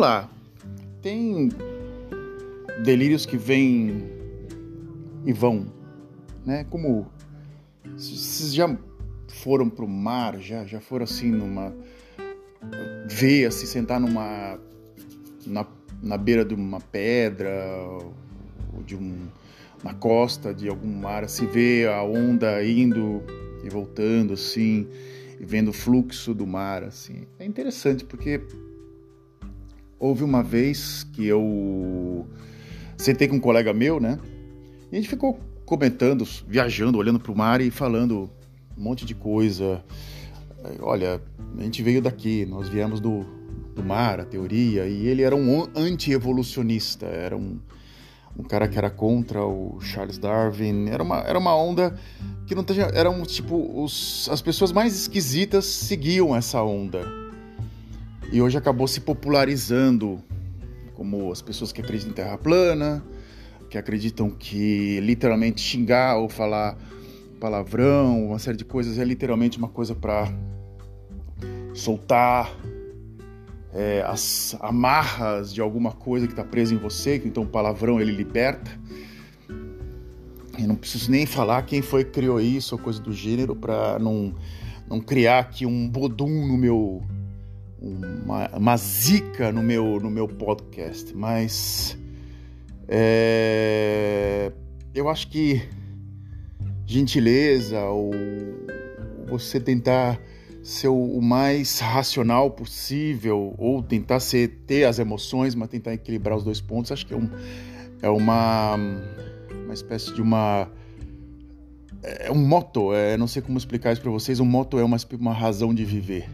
Olá, tem delírios que vêm e vão, né? Como vocês já foram pro mar, já já foram assim numa ver, assim, sentar numa na, na beira de uma pedra ou de um na costa de algum mar, se vê a onda indo e voltando assim, e vendo o fluxo do mar assim. É interessante porque houve uma vez que eu sentei com um colega meu, né? E a gente ficou comentando, viajando, olhando para o mar e falando um monte de coisa. Olha, a gente veio daqui, nós viemos do, do mar, a teoria, e ele era um anti-evolucionista, era um, um cara que era contra o Charles Darwin. Era uma, era uma onda que não tinha. Eram tipo. Os, as pessoas mais esquisitas seguiam essa onda e hoje acabou se popularizando como as pessoas que acreditam em terra plana, que acreditam que literalmente xingar ou falar palavrão, uma série de coisas é literalmente uma coisa para soltar é, as amarras de alguma coisa que está presa em você, que então o palavrão ele liberta. E não preciso nem falar quem foi que criou isso ou coisa do gênero para não, não criar aqui um bodum no meu uma, uma zica no meu, no meu podcast, mas é, eu acho que gentileza ou você tentar ser o mais racional possível ou tentar ser, ter as emoções, mas tentar equilibrar os dois pontos, acho que é, um, é uma, uma espécie de uma é um moto, é, não sei como explicar isso para vocês, um moto é uma, uma razão de viver.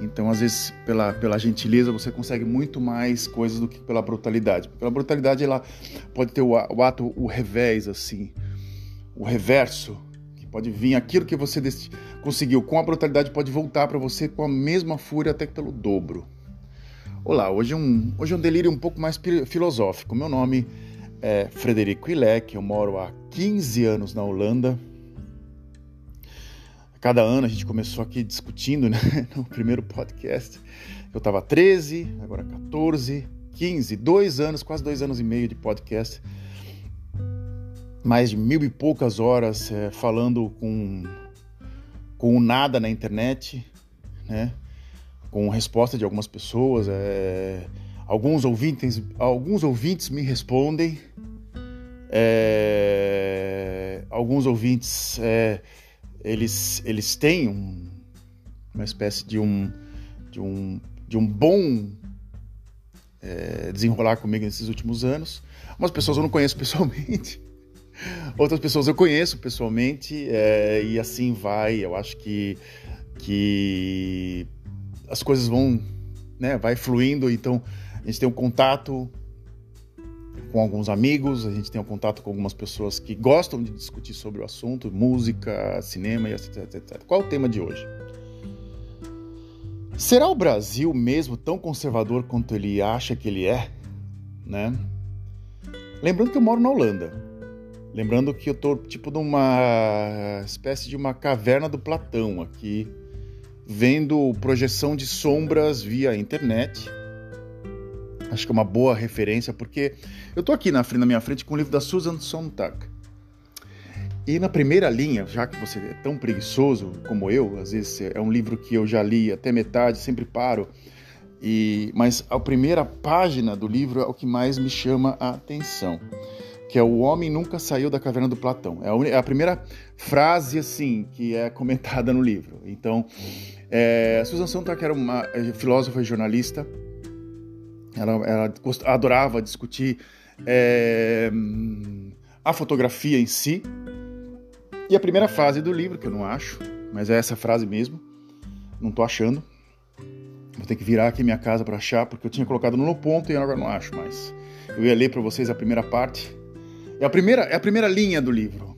Então, às vezes, pela, pela gentileza, você consegue muito mais coisas do que pela brutalidade. Pela brutalidade, ela pode ter o, o ato, o revés, assim, o reverso, que pode vir aquilo que você conseguiu com a brutalidade, pode voltar para você com a mesma fúria, até que pelo dobro. Olá, hoje é um, hoje é um delírio um pouco mais filosófico. Meu nome é Frederico Ilek, eu moro há 15 anos na Holanda cada ano a gente começou aqui discutindo, né? No primeiro podcast. Eu estava 13, agora 14, 15, dois anos, quase dois anos e meio de podcast. Mais de mil e poucas horas é, falando com, com nada na internet, né? Com resposta de algumas pessoas. É, alguns, ouvintes, alguns ouvintes me respondem. É, alguns ouvintes é, eles, eles têm um, uma espécie de um, de um, de um bom é, desenrolar comigo nesses últimos anos. Umas pessoas eu não conheço pessoalmente, outras pessoas eu conheço pessoalmente é, e assim vai. Eu acho que, que as coisas vão, né, vai fluindo. Então a gente tem um contato com alguns amigos, a gente tem um contato com algumas pessoas que gostam de discutir sobre o assunto, música, cinema e etc, etc. Qual é o tema de hoje? Será o Brasil mesmo tão conservador quanto ele acha que ele é? Né? Lembrando que eu moro na Holanda. Lembrando que eu tô tipo numa espécie de uma caverna do Platão aqui, vendo projeção de sombras via internet Acho que é uma boa referência, porque eu estou aqui na, na minha frente com o livro da Susan Sontag. E na primeira linha, já que você é tão preguiçoso como eu, às vezes é um livro que eu já li até metade, sempre paro, e mas a primeira página do livro é o que mais me chama a atenção, que é o homem nunca saiu da caverna do Platão. É a, é a primeira frase assim que é comentada no livro. Então, é, Susan Sontag era uma é, filósofa e jornalista ela, ela adorava discutir é, a fotografia em si. E a primeira frase do livro, que eu não acho, mas é essa frase mesmo, não tô achando. Vou ter que virar aqui minha casa para achar, porque eu tinha colocado no ponto e agora não acho mais. Eu ia ler para vocês a primeira parte. É a primeira, é a primeira linha do livro.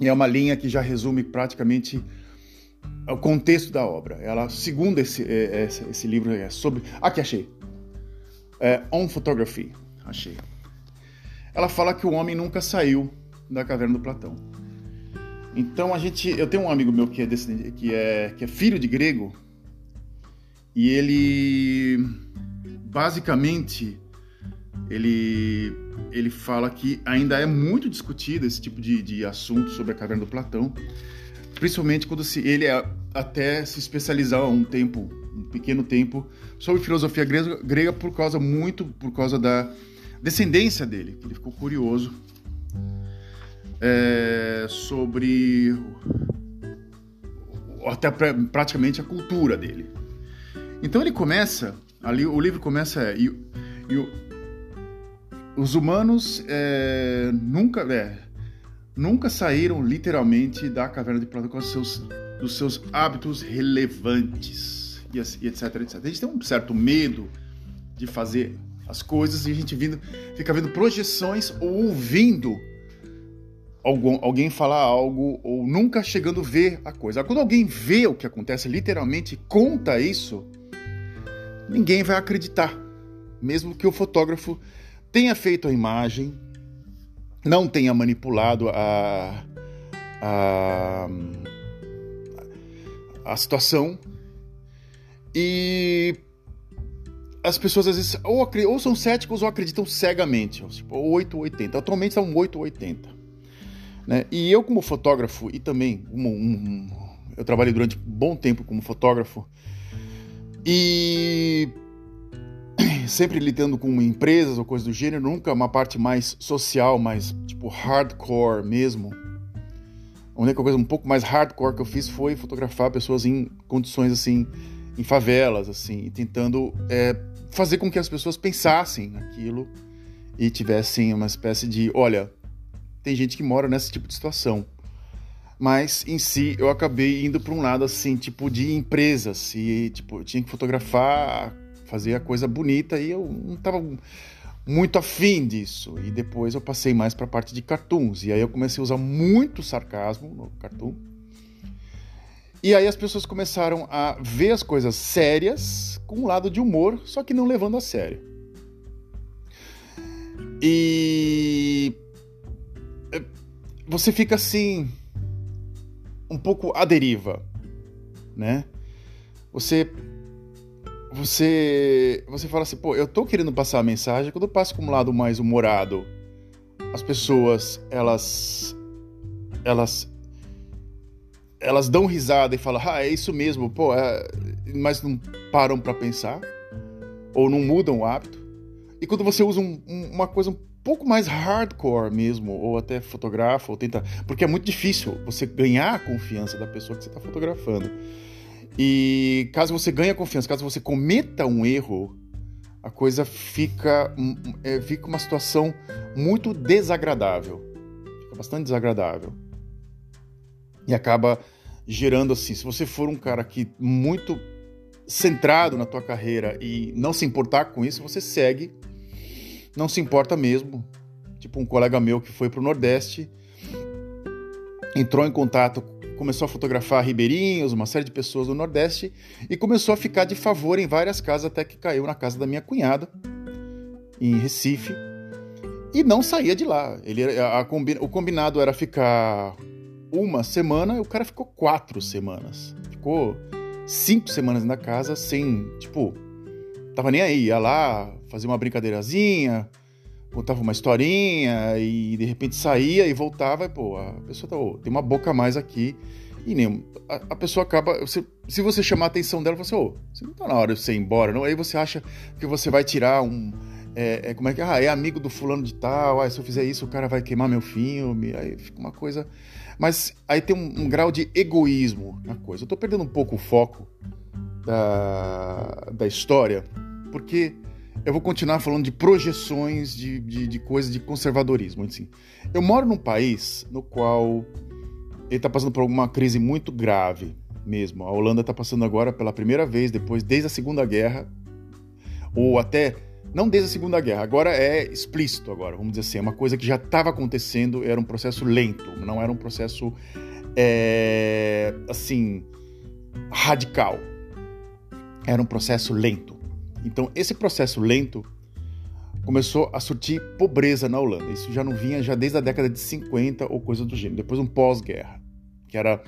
E é uma linha que já resume praticamente o contexto da obra. Ela, segundo esse, é, esse, esse livro, é sobre. Aqui achei. É, On Photography, achei. Ela fala que o homem nunca saiu da caverna do Platão. Então a gente, eu tenho um amigo meu que é, que é, que é filho de grego e ele basicamente ele ele fala que ainda é muito discutido esse tipo de, de assunto sobre a caverna do Platão, principalmente quando se, ele é, até se especializar um tempo, um pequeno tempo, sobre filosofia grega, por causa muito por causa da descendência dele, que ele ficou curioso é, sobre até praticamente a cultura dele. Então ele começa, ali o livro começa é, e, e os humanos é, nunca, é, nunca saíram literalmente da caverna de Platão com seus, dos seus hábitos relevantes e, etc, etc. A gente tem um certo medo de fazer as coisas e a gente vindo, fica vendo projeções ou ouvindo algum, alguém falar algo ou nunca chegando a ver a coisa. Quando alguém vê o que acontece, literalmente conta isso, ninguém vai acreditar. Mesmo que o fotógrafo tenha feito a imagem, não tenha manipulado a, a, a situação e as pessoas às vezes ou, ou são céticos ou acreditam cegamente, tipo 8 ou 80. Atualmente são 8 ou 80. Né? E eu como fotógrafo e também um, um, eu trabalhei durante bom tempo como fotógrafo e sempre lidando com empresas ou coisas do gênero, nunca uma parte mais social, mais tipo hardcore mesmo. A única coisa um pouco mais hardcore que eu fiz foi fotografar pessoas em condições assim, em favelas, assim, tentando é, fazer com que as pessoas pensassem naquilo e tivessem uma espécie de, olha, tem gente que mora nesse tipo de situação. Mas em si eu acabei indo para um lado assim, tipo de empresas e tipo, eu tinha que fotografar, fazer a coisa bonita e eu não estava muito afim disso. E depois eu passei mais para a parte de cartoons e aí eu comecei a usar muito sarcasmo no cartoon. E aí as pessoas começaram a ver as coisas sérias com um lado de humor, só que não levando a sério. E é, você fica assim um pouco à deriva, né? Você você você fala assim, pô, eu tô querendo passar a mensagem, quando eu passo com um lado mais humorado, as pessoas, elas elas elas dão risada e falam, ah, é isso mesmo, pô, é... mas não param para pensar ou não mudam o hábito. E quando você usa um, um, uma coisa um pouco mais hardcore mesmo, ou até fotografa, ou tenta, porque é muito difícil você ganhar a confiança da pessoa que você está fotografando. E caso você ganhe a confiança, caso você cometa um erro, a coisa fica, é, fica uma situação muito desagradável. Fica bastante desagradável. E acaba gerando assim, se você for um cara que muito centrado na tua carreira e não se importar com isso, você segue, não se importa mesmo. Tipo um colega meu que foi pro Nordeste, entrou em contato, começou a fotografar ribeirinhos, uma série de pessoas do Nordeste e começou a ficar de favor em várias casas até que caiu na casa da minha cunhada em Recife e não saía de lá. Ele a, a, o combinado era ficar uma semana, o cara ficou quatro semanas. Ficou cinco semanas na casa sem, tipo, tava nem aí. Ia lá, fazia uma brincadeirazinha, contava uma historinha e de repente saía e voltava. E, pô, a pessoa tá, oh, tem uma boca a mais aqui. E nem, a, a pessoa acaba. Você, se você chamar a atenção dela, você, oh, você não tá na hora de você ir embora, não? Aí você acha que você vai tirar um. É, é, como é que ah, é amigo do fulano de tal, ah, se eu fizer isso o cara vai queimar meu filme, aí fica uma coisa mas aí tem um, um grau de egoísmo na coisa. Eu estou perdendo um pouco o foco da, da história, porque eu vou continuar falando de projeções de, de, de coisas de conservadorismo. Assim. Eu moro num país no qual ele está passando por uma crise muito grave mesmo. A Holanda está passando agora pela primeira vez, depois, desde a Segunda Guerra, ou até não desde a Segunda Guerra, agora é explícito agora, vamos dizer assim, é uma coisa que já estava acontecendo, era um processo lento, não era um processo é, assim radical, era um processo lento. Então esse processo lento começou a surtir pobreza na Holanda. Isso já não vinha já desde a década de 50 ou coisa do gênero. Depois um pós-guerra, que era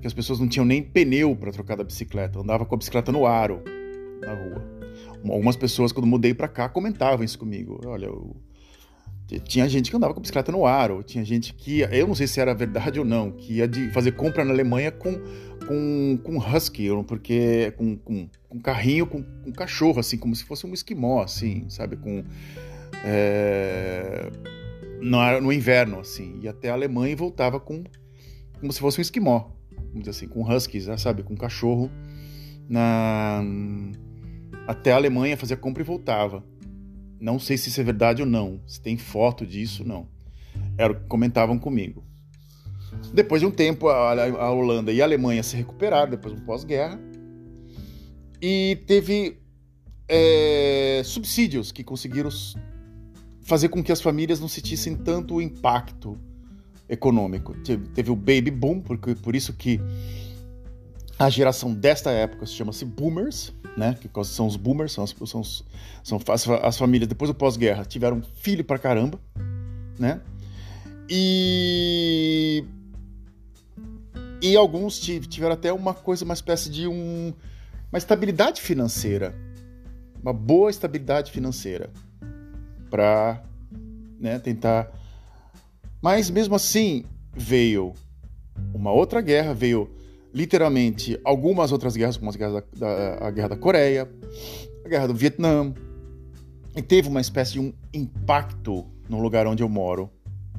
que as pessoas não tinham nem pneu para trocar da bicicleta, andava com a bicicleta no aro na rua Algumas pessoas, quando mudei para cá, comentavam isso comigo. Olha, eu... tinha gente que andava com bicicleta no ar, ou tinha gente que eu não sei se era verdade ou não, que ia de fazer compra na Alemanha com, com, com husky, porque com, com, com carrinho, com, com cachorro, assim, como se fosse um esquimó, assim, sabe? Com. É, no, no inverno, assim. Ia até a Alemanha e voltava com como se fosse um esquimó, vamos dizer assim, com huskies, sabe? Com cachorro na até a Alemanha, fazia compra e voltava. Não sei se isso é verdade ou não, se tem foto disso, não. Era o que comentavam comigo. Depois de um tempo, a, Holanda e a Alemanha se recuperaram, depois do pós-guerra, e teve é, subsídios que conseguiram fazer com que as famílias não sentissem tanto o impacto econômico. Teve, o baby boom, porque por isso que a geração desta época se chama-se boomers, né? Que são os boomers, são as, são, são as, as famílias depois do pós-guerra tiveram filho pra caramba, né? E e alguns tiveram até uma coisa, uma espécie de um, uma estabilidade financeira, uma boa estabilidade financeira para né, tentar. Mas mesmo assim veio uma outra guerra, veio literalmente algumas outras guerras, como a guerra da, da, a guerra da Coreia, a guerra do Vietnã, e teve uma espécie de um impacto no lugar onde eu moro.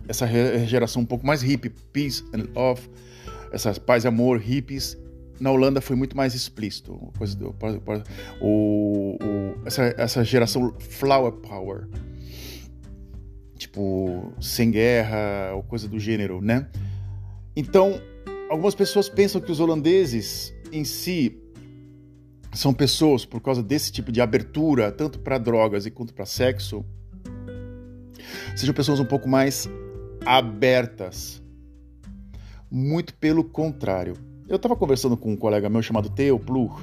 Essa geração um pouco mais hippie, peace and love, essas paz e amor, hippies, na Holanda foi muito mais explícito. Coisa do, o, o, essa, essa geração flower power, tipo, sem guerra ou coisa do gênero, né? Então, algumas pessoas pensam que os holandeses em si são pessoas, por causa desse tipo de abertura, tanto para drogas e quanto para sexo, sejam pessoas um pouco mais abertas. Muito pelo contrário. Eu estava conversando com um colega meu chamado Theo Plur,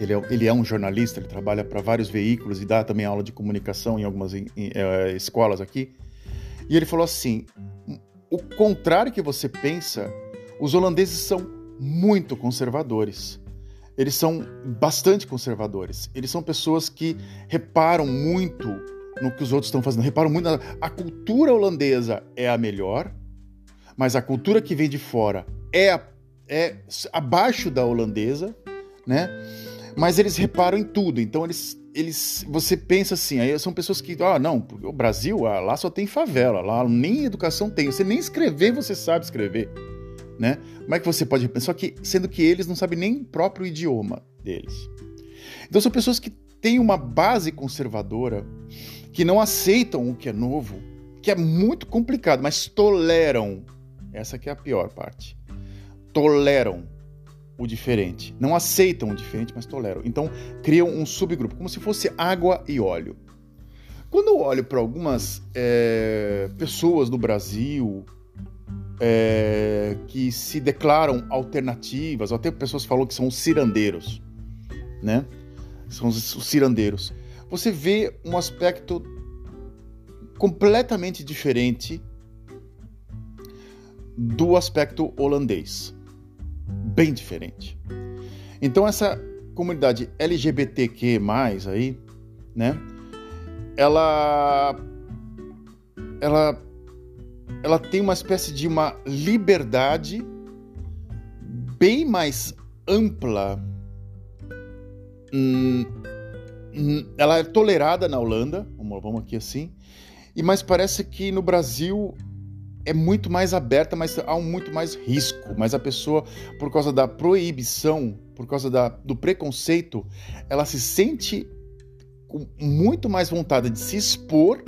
ele é, ele é um jornalista, ele trabalha para vários veículos e dá também aula de comunicação em algumas em, em, é, escolas aqui. E ele falou assim: o contrário que você pensa os holandeses são muito conservadores. Eles são bastante conservadores. Eles são pessoas que reparam muito no que os outros estão fazendo. Reparam muito. Na... A cultura holandesa é a melhor, mas a cultura que vem de fora é, a... é abaixo da holandesa, né? Mas eles reparam em tudo. Então eles, eles, você pensa assim. Aí são pessoas que, ah, não, o Brasil, ah, lá só tem favela, lá nem educação tem. Você nem escrever você sabe escrever né? Como é que você pode pensar que sendo que eles não sabem nem o próprio idioma deles? Então são pessoas que têm uma base conservadora, que não aceitam o que é novo, que é muito complicado, mas toleram. Essa que é a pior parte. Toleram o diferente. Não aceitam o diferente, mas toleram. Então criam um subgrupo, como se fosse água e óleo. Quando eu olho para algumas é, pessoas do Brasil, é, que se declaram alternativas, até pessoas falam que são os cirandeiros, né? São os, os cirandeiros. Você vê um aspecto completamente diferente do aspecto holandês. Bem diferente. Então essa comunidade LGBTQ+, aí, né? Ela ela ela tem uma espécie de uma liberdade bem mais ampla. Hum, hum, ela é tolerada na Holanda, vamos aqui assim, e mas parece que no Brasil é muito mais aberta, mas há um muito mais risco. Mas a pessoa, por causa da proibição, por causa da, do preconceito, ela se sente com muito mais vontade de se expor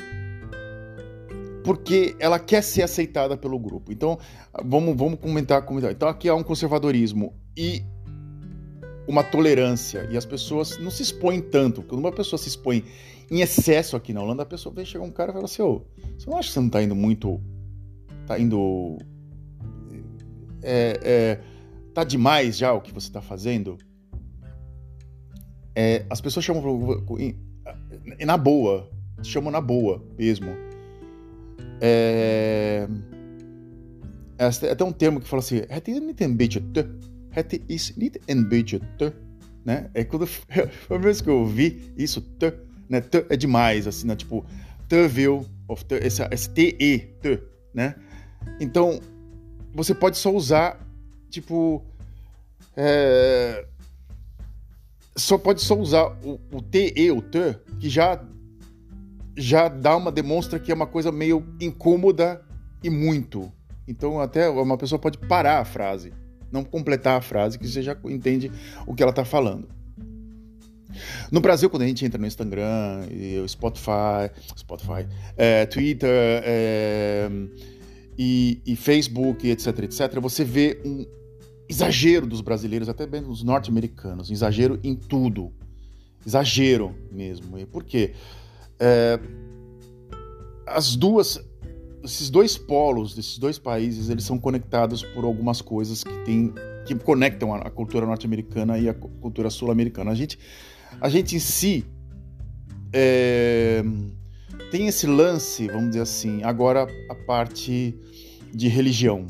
porque ela quer ser aceitada pelo grupo. Então, vamos, vamos comentar, comentar. Então, aqui há um conservadorismo e uma tolerância, e as pessoas não se expõem tanto. Quando uma pessoa se expõe em excesso aqui na Holanda, a pessoa vem chegar um cara e fala assim: Ô, você não acha que você não tá indo muito. tá indo. É, é, tá demais já o que você tá fazendo? É, as pessoas chamam na boa, chamam na boa mesmo é, é até um termo que fala assim: Het is niet een beetje te. Het is niet een beetje te. né? É quando foi a vez que eu ouvi isso, t, né? T é demais, assim, né? Tipo, t viu, esse, esse T-E, t, né? Então, você pode só usar, tipo, é, só pode só usar o, o TE, o T, que já já dá uma demonstra que é uma coisa meio incômoda e muito. Então até uma pessoa pode parar a frase, não completar a frase, que você já entende o que ela está falando. No Brasil, quando a gente entra no Instagram, Spotify, Spotify, é, Twitter é, e, e, Facebook, etc, etc, você vê um exagero dos brasileiros, até bem dos norte-americanos, exagero em tudo, exagero mesmo. E por quê? É, as duas, esses dois polos desses dois países, eles são conectados por algumas coisas que tem, que conectam a, cultura norte-americana e a cultura sul-americana. A gente a gente em si é, tem esse lance, vamos dizer assim, agora a parte de religião,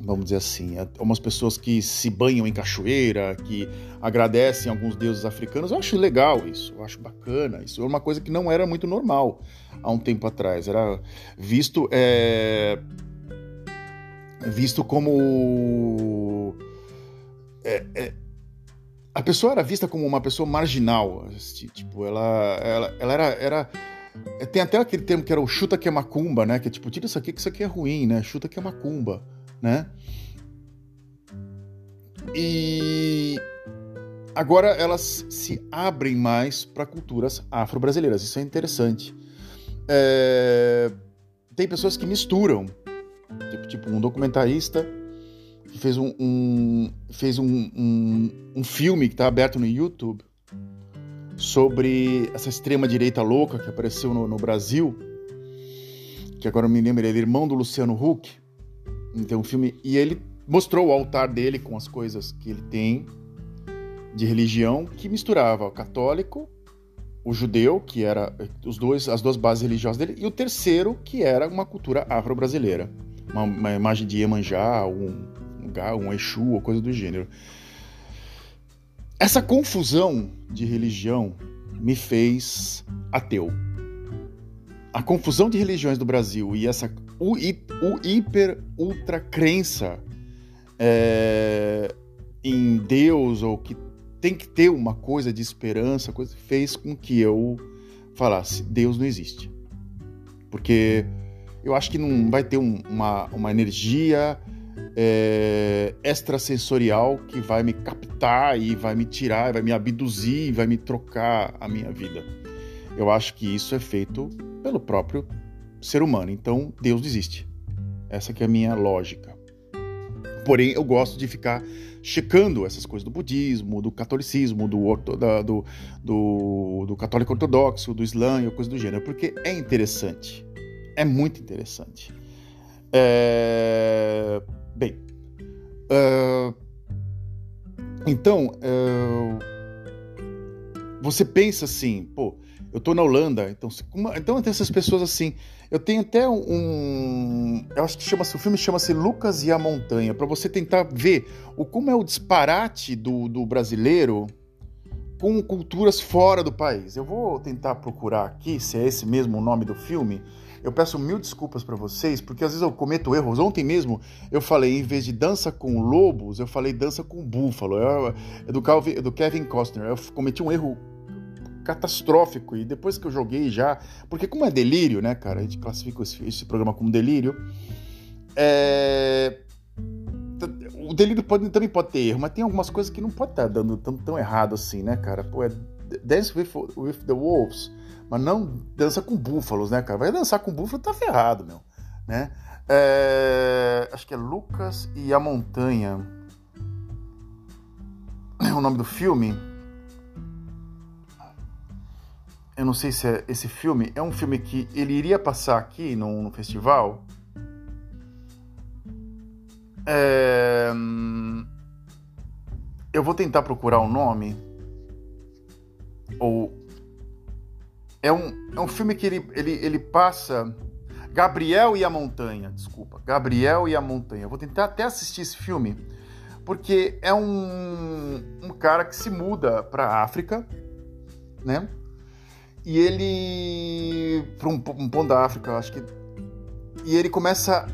vamos dizer assim, umas pessoas que se banham em cachoeira, que agradecem alguns deuses africanos, eu acho legal isso, eu acho bacana, isso é uma coisa que não era muito normal há um tempo atrás, era visto é, visto como é, é, a pessoa era vista como uma pessoa marginal. Tipo, ela, ela, ela era, era. Tem até aquele termo que era o chuta que é macumba, né? Que é tipo, tira isso aqui que isso aqui é ruim, né? Chuta que é macumba, né? E agora elas se abrem mais para culturas afro-brasileiras. Isso é interessante. É... Tem pessoas que misturam. Tipo, tipo um documentarista que fez um, um fez um, um, um, filme que está aberto no YouTube sobre essa extrema direita louca que apareceu no, no Brasil, que agora eu me lembro, ele é irmão do Luciano Huck. Então, um filme e ele mostrou o altar dele com as coisas que ele tem de religião que misturava o católico, o judeu, que era os dois, as duas bases religiosas dele, e o terceiro, que era uma cultura afro-brasileira. Uma, uma, imagem de Iemanjá, um, lugar, um Exu ou coisa do gênero. Essa confusão de religião me fez ateu. A confusão de religiões do Brasil e essa o, o hiper ultra crença é, em Deus ou que tem que ter uma coisa de esperança, coisa fez com que eu falasse Deus não existe, porque eu acho que não vai ter um, uma, uma energia é, extrasensorial que vai me captar e vai me tirar, vai me abduzir, vai me trocar a minha vida. Eu acho que isso é feito pelo próprio ser humano. Então, Deus existe. Essa que é a minha lógica. Porém, eu gosto de ficar checando essas coisas do budismo, do catolicismo, do, do, do, do católico ortodoxo, do islã e coisa do gênero, porque é interessante. É muito interessante. É... Bem, uh, então, uh, você pensa assim, pô, eu tô na Holanda, então, uma, então tem essas pessoas assim. Eu tenho até um, eu acho que chama-se o filme chama-se Lucas e a Montanha, para você tentar ver o como é o disparate do, do brasileiro com culturas fora do país. Eu vou tentar procurar aqui se é esse mesmo o nome do filme eu peço mil desculpas para vocês, porque às vezes eu cometo erros. Ontem mesmo eu falei, em vez de dança com lobos, eu falei dança com búfalo. É, é do, Calvin, é do Kevin Costner. Eu cometi um erro catastrófico e depois que eu joguei já, porque como é delírio, né, cara? A gente classifica esse, esse programa como delírio. É... O delírio pode, também pode ter erro, mas tem algumas coisas que não pode estar dando tão, tão errado assim, né, cara? Pô, é Dance with, with the Wolves mas não dança com búfalos, né, cara? Vai dançar com búfalo, tá ferrado, meu. Né? É, acho que é Lucas e a Montanha. É o nome do filme. Eu não sei se é esse filme. É um filme que ele iria passar aqui no, no festival. É, eu vou tentar procurar o um nome. Ou é um, é um filme que ele, ele, ele passa. Gabriel e a Montanha, desculpa. Gabriel e a Montanha. vou tentar até assistir esse filme, porque é um, um cara que se muda para África, né? E ele para um, um ponto da África, acho que e ele começa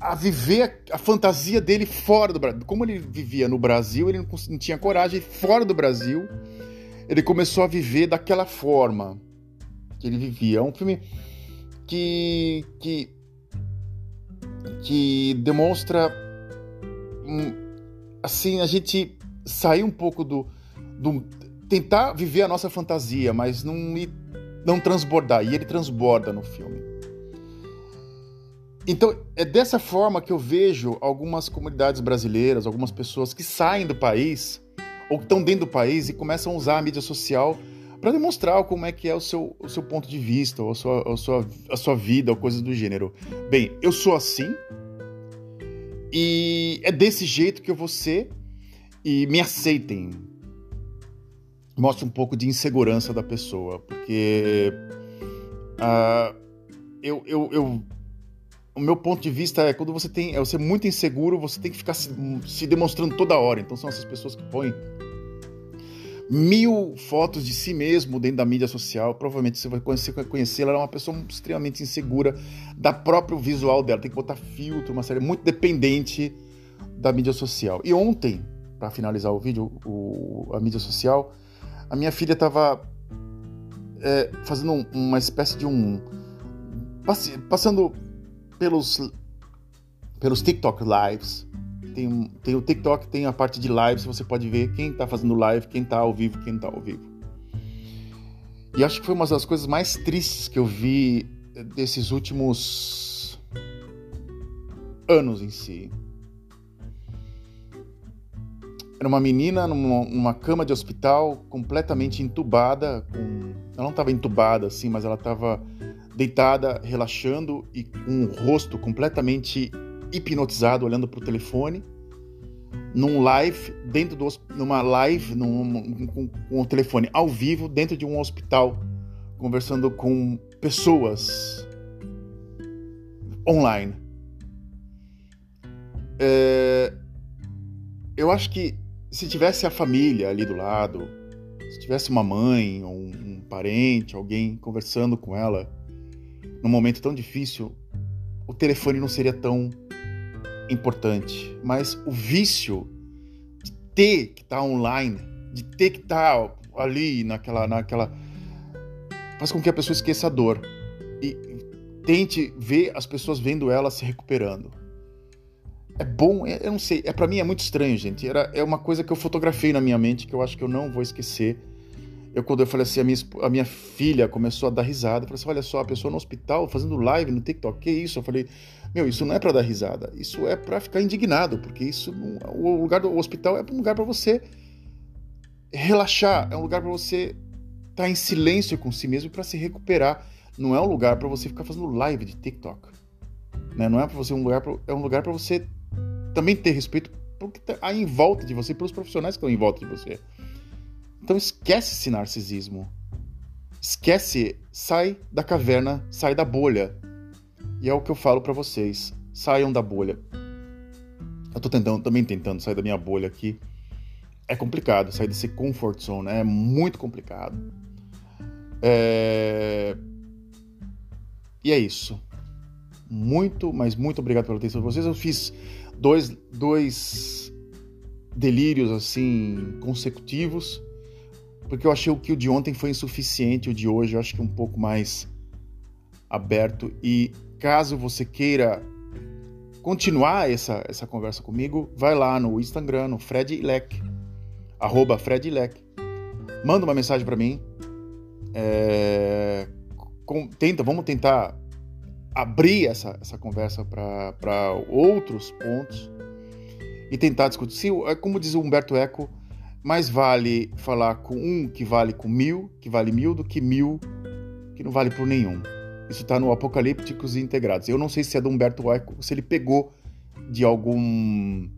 a viver a, a, fantasia dele fora do Brasil. Como ele vivia no Brasil, ele não, não tinha coragem fora do Brasil. Ele começou a viver daquela forma que ele vivia. É um filme que que que demonstra assim a gente sair um pouco do, do tentar viver a nossa fantasia, mas não não transbordar. E ele transborda no filme. Então, é dessa forma que eu vejo algumas comunidades brasileiras, algumas pessoas que saem do país ou que estão dentro do país e começam a usar a mídia social para demonstrar como é que é o seu, o seu ponto de vista, ou a sua, a, sua, a sua vida, ou coisas do gênero. Bem, eu sou assim e é desse jeito que eu vou ser e me aceitem. Mostra um pouco de insegurança da pessoa, porque uh, eu, eu, eu o meu ponto de vista é quando você tem é você muito inseguro, você tem que ficar se, se, demonstrando toda hora. Então são essas pessoas que põem mil fotos de si mesmo dentro da mídia social. Provavelmente você vai conhecer, conhecer ela é uma pessoa extremamente insegura da próprio visual dela. Tem que botar filtro, uma série muito dependente da mídia social. E ontem, para finalizar o vídeo, o, a mídia social, a minha filha estava é, fazendo um, uma espécie de um passando pelos, pelos TikTok Lives. Tem, tem o TikTok, tem a parte de lives, você pode ver quem está fazendo live, quem está ao vivo, quem está ao vivo. E acho que foi uma das coisas mais tristes que eu vi desses últimos anos em si. Era uma menina numa, numa cama de hospital, completamente entubada. Com... Ela não estava entubada assim, mas ela estava deitada, relaxando e com o rosto completamente hipnotizado, olhando para o telefone, num live, dentro do numa live, num, com, com o telefone ao vivo, dentro de um hospital, conversando com pessoas online. É, eu acho que se tivesse a família ali do lado, se tivesse uma mãe ou um, um parente, alguém conversando com ela, num momento tão difícil, o telefone não seria tão importante. Mas o vício de ter que estar tá online, de ter que estar tá ali naquela, naquela. faz com que a pessoa esqueça a dor e tente ver as pessoas vendo ela se recuperando. É bom, é, eu não sei, é para mim é muito estranho, gente. Era, é uma coisa que eu fotografei na minha mente que eu acho que eu não vou esquecer eu, quando eu falei assim, a minha, a minha filha começou a dar risada. Eu falei assim: olha só, a pessoa no hospital fazendo live no TikTok, que isso? Eu falei: meu, isso não é para dar risada, isso é para ficar indignado, porque isso o lugar do hospital é um lugar para você relaxar, é um lugar para você estar tá em silêncio com si mesmo para se recuperar. Não é um lugar para você ficar fazendo live de TikTok. Né? Não é para você um lugar, pra, é um lugar para você também ter respeito pelo que está aí em volta de você, pelos profissionais que estão em volta de você. Então esquece esse narcisismo. Esquece, sai da caverna, sai da bolha. E é o que eu falo para vocês. Saiam da bolha. Eu tô tentando, também tentando sair da minha bolha aqui. É complicado sair desse comfort zone, né? é muito complicado. É... E é isso. Muito, mas muito obrigado pela atenção de vocês. Eu fiz dois, dois delírios assim consecutivos porque eu achei que o de ontem foi insuficiente, o de hoje eu acho que é um pouco mais aberto. E caso você queira continuar essa, essa conversa comigo, vai lá no Instagram, no Fred Leck, arroba Fred Leck. Manda uma mensagem para mim. É, com, tenta, vamos tentar abrir essa, essa conversa para outros pontos e tentar discutir. Se, é como diz o Humberto Eco, mais vale falar com um que vale com mil, que vale mil, do que mil que não vale por nenhum. Isso está no Apocalípticos Integrados. Eu não sei se é do Humberto Eco, se ele pegou de algum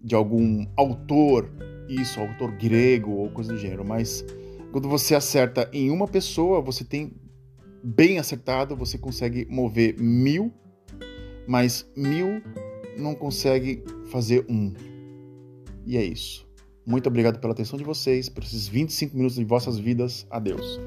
de algum autor, isso, autor grego ou coisa do gênero, mas quando você acerta em uma pessoa, você tem bem acertado, você consegue mover mil, mas mil não consegue fazer um. E é isso. Muito obrigado pela atenção de vocês, por esses 25 minutos de vossas vidas. Adeus.